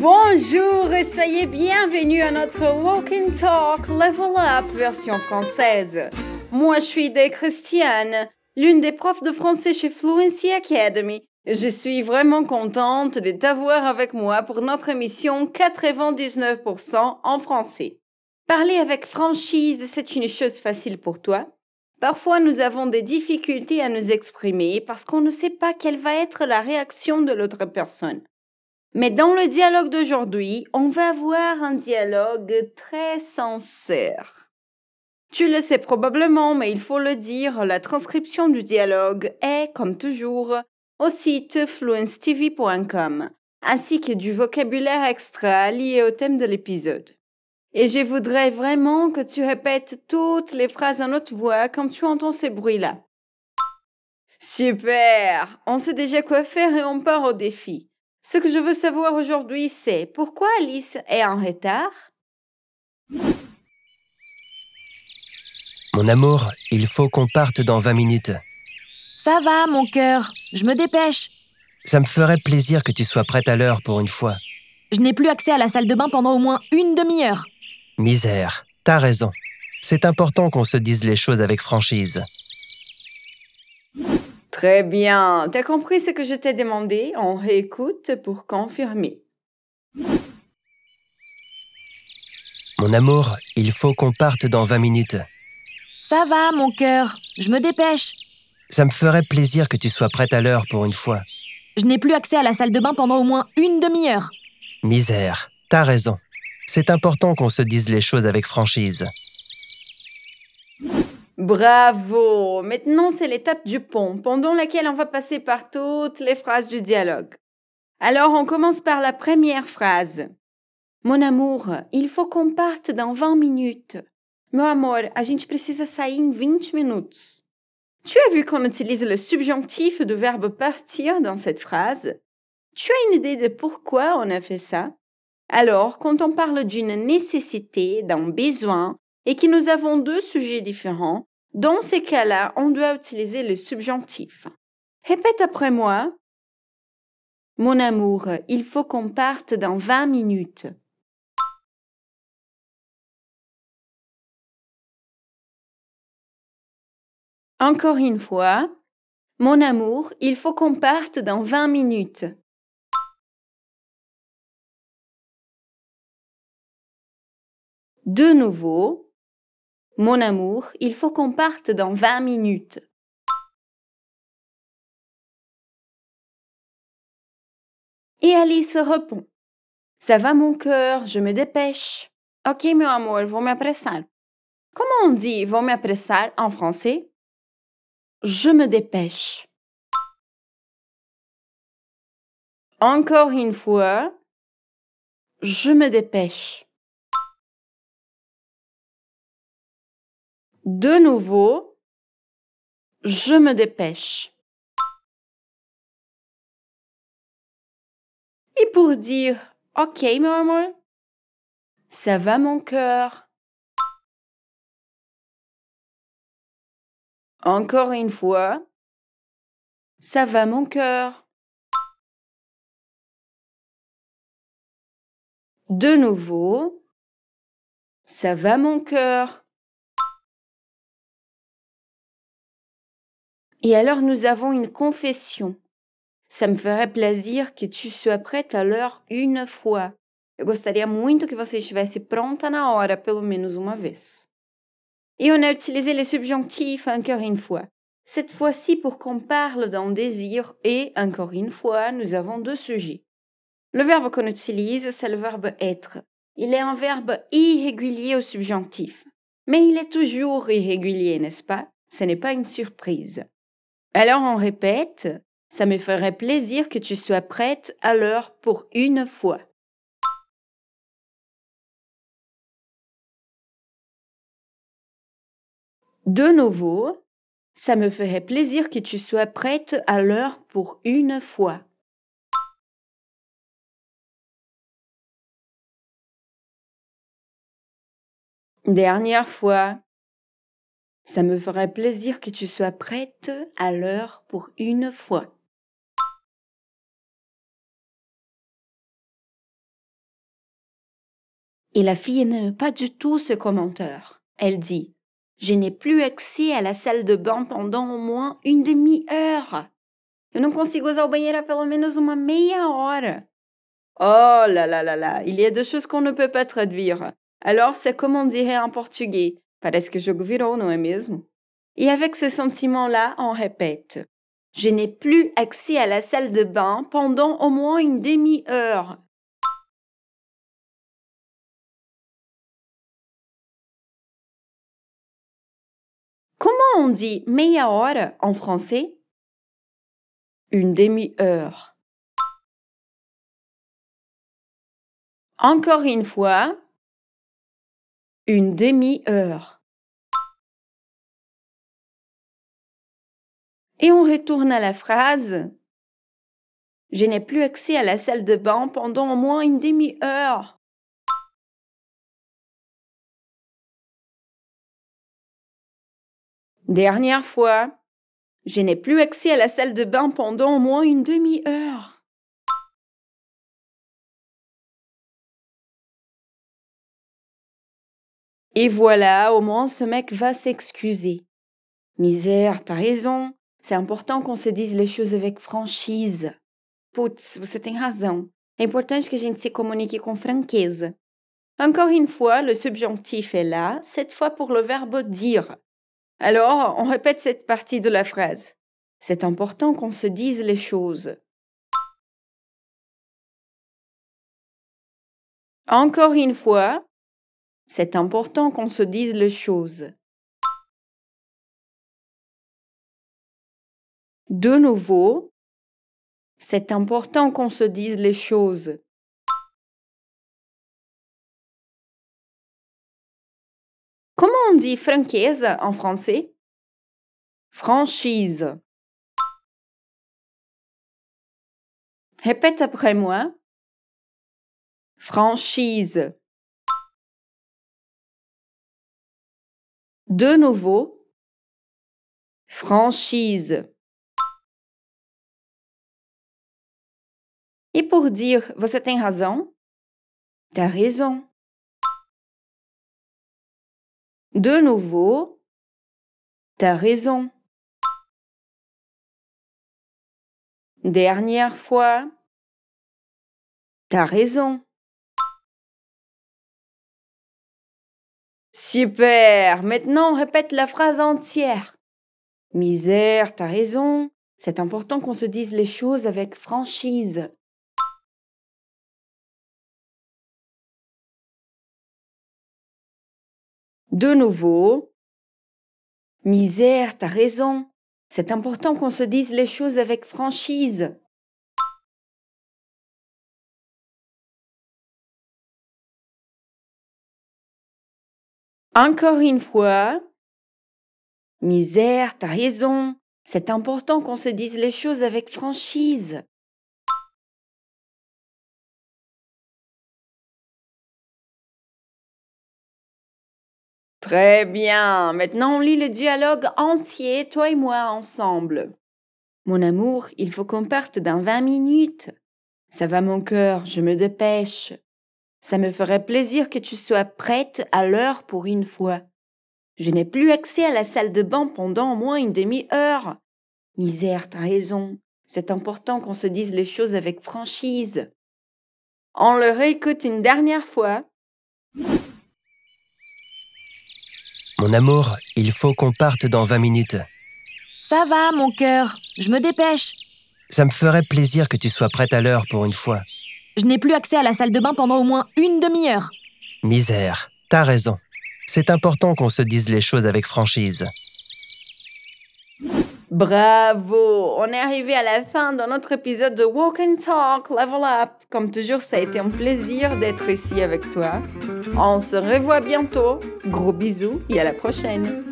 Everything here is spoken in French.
Bonjour et soyez bienvenus à notre Walk and Talk Level Up version française. Moi, je suis Des Christiane, l'une des profs de français chez Fluency Academy. Je suis vraiment contente de t'avoir avec moi pour notre émission 99% en français. Parler avec franchise, c'est une chose facile pour toi. Parfois, nous avons des difficultés à nous exprimer parce qu'on ne sait pas quelle va être la réaction de l'autre personne. Mais dans le dialogue d'aujourd'hui, on va avoir un dialogue très sincère. Tu le sais probablement, mais il faut le dire, la transcription du dialogue est, comme toujours, au site fluencetv.com, ainsi que du vocabulaire extra lié au thème de l'épisode. Et je voudrais vraiment que tu répètes toutes les phrases à notre voix quand tu entends ces bruits-là. Super! On sait déjà quoi faire et on part au défi. Ce que je veux savoir aujourd'hui, c'est pourquoi Alice est en retard? Mon amour, il faut qu'on parte dans 20 minutes. Ça va, mon cœur, je me dépêche. Ça me ferait plaisir que tu sois prête à l'heure pour une fois. Je n'ai plus accès à la salle de bain pendant au moins une demi-heure. Misère, t'as raison. C'est important qu'on se dise les choses avec franchise. Très bien. T'as compris ce que je t'ai demandé? On réécoute pour confirmer. Mon amour, il faut qu'on parte dans 20 minutes. Ça va, mon cœur, je me dépêche. Ça me ferait plaisir que tu sois prête à l'heure pour une fois. Je n'ai plus accès à la salle de bain pendant au moins une demi-heure. Misère, t'as raison. C'est important qu'on se dise les choses avec franchise. Bravo Maintenant, c'est l'étape du pont, pendant laquelle on va passer par toutes les phrases du dialogue. Alors, on commence par la première phrase. Mon amour, il faut qu'on parte dans 20 minutes. Meu amor, a gente precisa sair em 20 minutos. Tu as vu qu'on utilise le subjonctif du verbe partir dans cette phrase? Tu as une idée de pourquoi on a fait ça? Alors, quand on parle d'une nécessité, d'un besoin, et que nous avons deux sujets différents, dans ces cas-là, on doit utiliser le subjonctif. Répète après moi. Mon amour, il faut qu'on parte dans 20 minutes. Encore une fois. Mon amour, il faut qu'on parte dans 20 minutes. De nouveau. Mon amour, il faut qu'on parte dans 20 minutes. Et Alice répond. Ça va mon cœur, je me dépêche. Ok, meu amor, vou me. Comment on dit vou me en français? Je me dépêche. Encore une fois. Je me dépêche. De nouveau, je me dépêche. Et pour dire OK, maman, ça va mon cœur. Encore une fois, ça va mon cœur. De nouveau, ça va mon cœur. Et alors nous avons une confession. Ça me ferait plaisir que tu sois prête à l'heure une fois. Eu gostaria muito que você estivesse pronta na hora, pelo menos uma vez. Et on a utilisé les subjonctifs encore une fois. Cette fois-ci pour qu'on parle d'un désir et, encore une fois, nous avons deux sujets. Le verbe qu'on utilise, c'est le verbe être. Il est un verbe irrégulier au subjonctif. Mais il est toujours irrégulier, n'est-ce pas? Ce n'est pas une surprise. Alors on répète, ça me ferait plaisir que tu sois prête à l'heure pour une fois. De nouveau, ça me ferait plaisir que tu sois prête à l'heure pour une fois. Dernière fois. Ça me ferait plaisir que tu sois prête à l'heure pour une fois. Et la fille n'aime pas du tout ce commentaire. Elle dit Je n'ai plus accès à la salle de bain pendant au moins une demi-heure. Eu não consigo usar o banheiro pelo menos uma meia hora. Oh là là là là, il y a des choses qu'on ne peut pas traduire. Alors c'est comme on dirait en portugais Parece que jogo virou, não é? Et avec ce sentiment-là, on répète. Je n'ai plus accès à la salle de bain pendant au moins une demi-heure. Comment on dit meia hora en français? Une demi-heure. Encore une fois, une demi-heure. Et on retourne à la phrase Je n'ai plus accès à la salle de bain pendant au moins une demi-heure. Dernière fois, je n'ai plus accès à la salle de bain pendant au moins une demi-heure. Et voilà, au moins ce mec va s'excuser. Misère, t'as raison. C'est important qu'on se dise les choses avec franchise. Putz, você tem razão. É importante que a gente se comunique com franqueza. Encore une fois, le subjonctif est là, cette fois pour le verbe dire. Alors, on répète cette partie de la phrase. C'est important qu'on se dise les choses. Encore une fois, c'est important qu'on se dise les choses. De nouveau, c'est important qu'on se dise les choses. Comment on dit franqueza en français? Franchise. Répète après moi. Franchise. De nouveau. Franchise. Et pour dire você tem razão, t'as raison. De nouveau, t'as raison. Dernière fois, t'as raison. Super. Maintenant, répète la phrase entière. Misère, t'as raison. C'est important qu'on se dise les choses avec franchise. De nouveau. Misère, t'as raison. C'est important qu'on se dise les choses avec franchise. Encore une fois. Misère, t'as raison. C'est important qu'on se dise les choses avec franchise. Très bien. Maintenant, on lit le dialogue entier, toi et moi, ensemble. Mon amour, il faut qu'on parte dans 20 minutes. Ça va mon cœur, je me dépêche. Ça me ferait plaisir que tu sois prête à l'heure pour une fois. Je n'ai plus accès à la salle de bain pendant au moins une demi-heure. Misère, t'as raison. C'est important qu'on se dise les choses avec franchise. On le réécoute une dernière fois. Mon amour, il faut qu'on parte dans 20 minutes. Ça va, mon cœur, je me dépêche. Ça me ferait plaisir que tu sois prête à l'heure pour une fois. Je n'ai plus accès à la salle de bain pendant au moins une demi-heure. Misère, t'as raison. C'est important qu'on se dise les choses avec franchise. Bravo! On est arrivé à la fin de notre épisode de Walk and Talk Level Up. Comme toujours, ça a été un plaisir d'être ici avec toi. On se revoit bientôt. Gros bisous et à la prochaine.